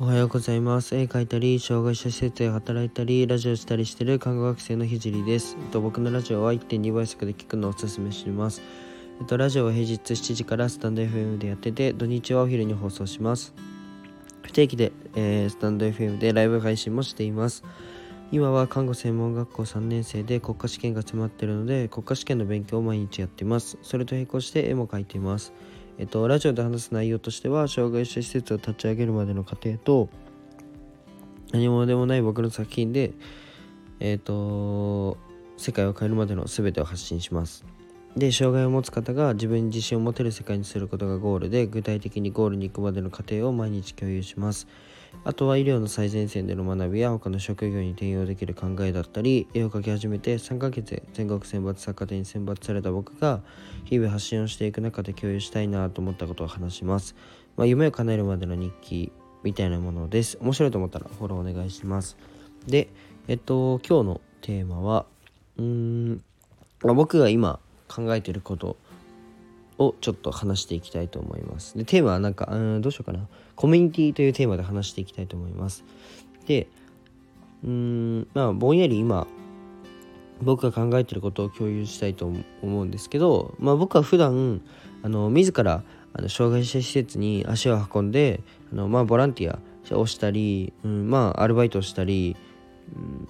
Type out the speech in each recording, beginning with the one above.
おはようございます。絵描いたり障害者施設で働いたりラジオしたりしてる看護学生のひじりです。えっと僕のラジオは1.2倍速で聞くのをおすすめします。えっとラジオは平日7時からスタンド FM でやってて土日はお昼に放送します。不定期で、えー、スタンド FM でライブ配信もしています。今は看護専門学校3年生で国家試験が迫っているので国家試験の勉強を毎日やっています。それと並行して絵も描いています。えっと、ラジオで話す内容としては障害者施設を立ち上げるまでの過程と何もでもない僕の作品で、えっと、世界を変えるまでの全てを発信します。で障害を持つ方が自分に自信を持てる世界にすることがゴールで具体的にゴールに行くまでの過程を毎日共有します。あとは医療の最前線での学びや他の職業に転用できる考えだったり絵を描き始めて3ヶ月で全国選抜作家展に選抜された僕が日々発信をしていく中で共有したいなと思ったことを話します、まあ、夢を叶えるまでの日記みたいなものです。面白いと思ったらフォローお願いします。でえっと今日のテーマはうーん、ま、僕が今考えていることをちょっと話していきたいと思います。で、テーマはなんか、うん、どうしようかな。コミュニティというテーマで話していきたいと思います。で、うん、まあ、ぼんやり今、僕が考えてることを共有したいと思うんですけど、まあ、僕は普段あの自らあの障害者施設に足を運んであの、まあ、ボランティアをしたり、うん、まあアルバイトをしたり、うん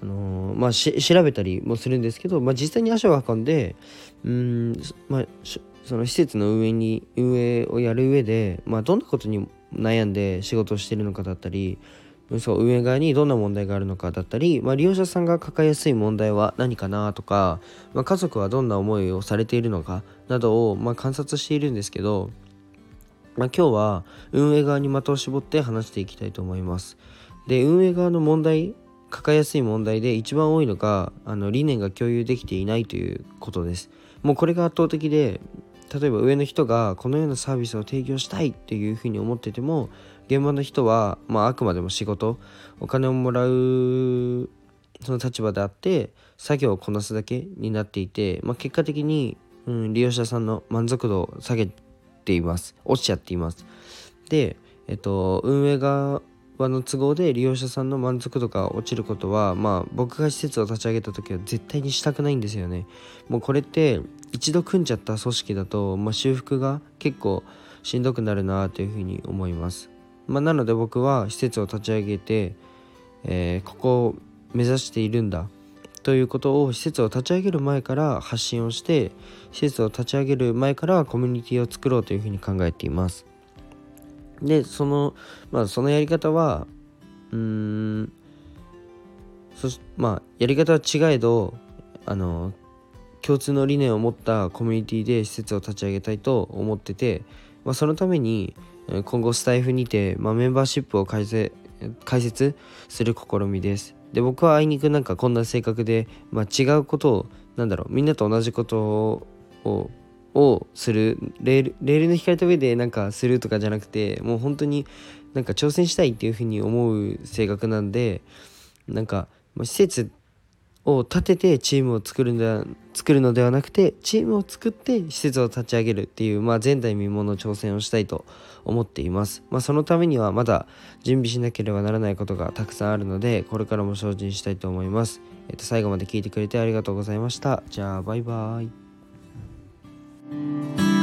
あのまあ、調べたりもするんですけど、まあ、実際に足を運んでうん、まあ、その施設の運営に運営をやる上で、まあ、どんなことに悩んで仕事をしているのかだったりそう運営側にどんな問題があるのかだったり、まあ、利用者さんが抱えやすい問題は何かなとか、まあ、家族はどんな思いをされているのかなどを、まあ、観察しているんですけど、まあ、今日は運営側に的を絞って話していきたいと思います。で運営側の問題抱えやすい問題で一番多いのがあの理念が共有できていないということです。もうこれが圧倒的で例えば上の人がこのようなサービスを提供したいっていうふうに思ってても現場の人は、まあ、あくまでも仕事お金をもらうその立場であって作業をこなすだけになっていて、まあ、結果的に、うん、利用者さんの満足度を下げています落ちちゃっていますで、えっと、運営側の都合で利用者さんの満足度が落ちることはまあ僕が施設を立ち上げた時は絶対にしたくないんですよね。もうこれって一度組んじゃった組織だと、まあ、修復が結構しんどくなるなというふうに思います、まあ、なので僕は施設を立ち上げて、えー、ここを目指しているんだということを施設を立ち上げる前から発信をして施設を立ち上げる前からコミュニティを作ろうというふうに考えています。でそのまあそのやり方はうんそしまあやり方は違えどあの共通の理念を持ったコミュニティで施設を立ち上げたいと思ってて、まあ、そのために今後スタイフにて、まあ、メンバーシップを開設開設する試みです。で僕はあいにくなんかこんな性格で、まあ、違うことをなんだろうみんなと同じことををする。レールレールの引かれた上でなんかするとかじゃなくてもう本当になんか挑戦したいっていうふうに思う性格なんでなんか施設を立ててチームを作るんだ作るのではなくてチームを作って施設を立ち上げるっていう、まあ、前代未聞の挑戦をしたいと思っています、まあ、そのためにはまだ準備しなければならないことがたくさんあるのでこれからも精進したいと思います、えっと、最後まで聞いてくれてありがとうございました。じゃあバイバーイ。Thank you.